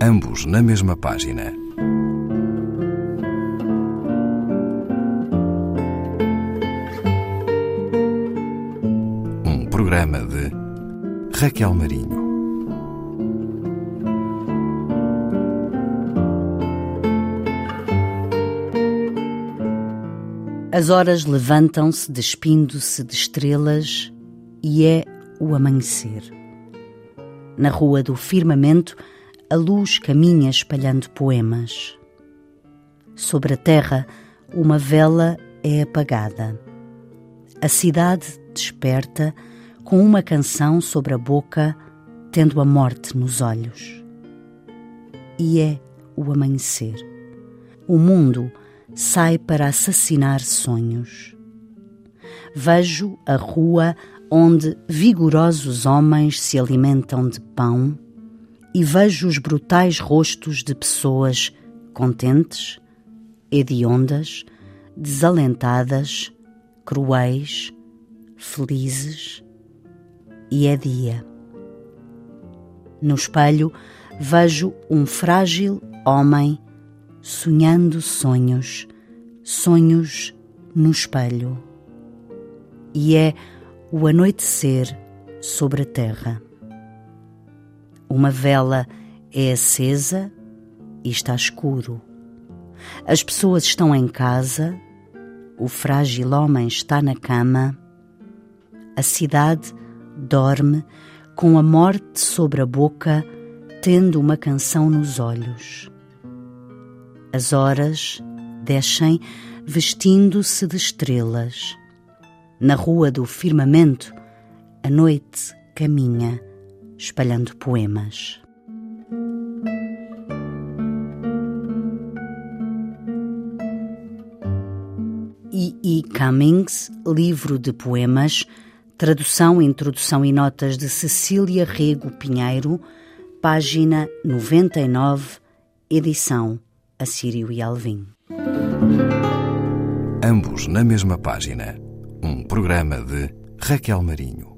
ambos na mesma página. Um programa de Raquel Marinho. As horas levantam-se despindo-se de estrelas e é o amanhecer. Na rua do firmamento, a luz caminha espalhando poemas. Sobre a terra, uma vela é apagada. A cidade desperta com uma canção sobre a boca, tendo a morte nos olhos. E é o amanhecer. O mundo sai para assassinar sonhos. Vejo a rua onde vigorosos homens se alimentam de pão e vejo os brutais rostos de pessoas contentes, hediondas, desalentadas, cruéis, felizes. E é dia. No espelho vejo um frágil homem sonhando sonhos, sonhos no espelho. E é o anoitecer sobre a terra. Uma vela é acesa e está escuro. As pessoas estão em casa, o frágil homem está na cama, a cidade dorme com a morte sobre a boca, tendo uma canção nos olhos. As horas descem vestindo-se de estrelas. Na rua do firmamento, a noite caminha, espalhando poemas. E. E. Cummings, livro de poemas, tradução, introdução e notas de Cecília Rego Pinheiro, página 99, edição Assírio e Alvim. Ambos na mesma página. Um programa de Raquel Marinho.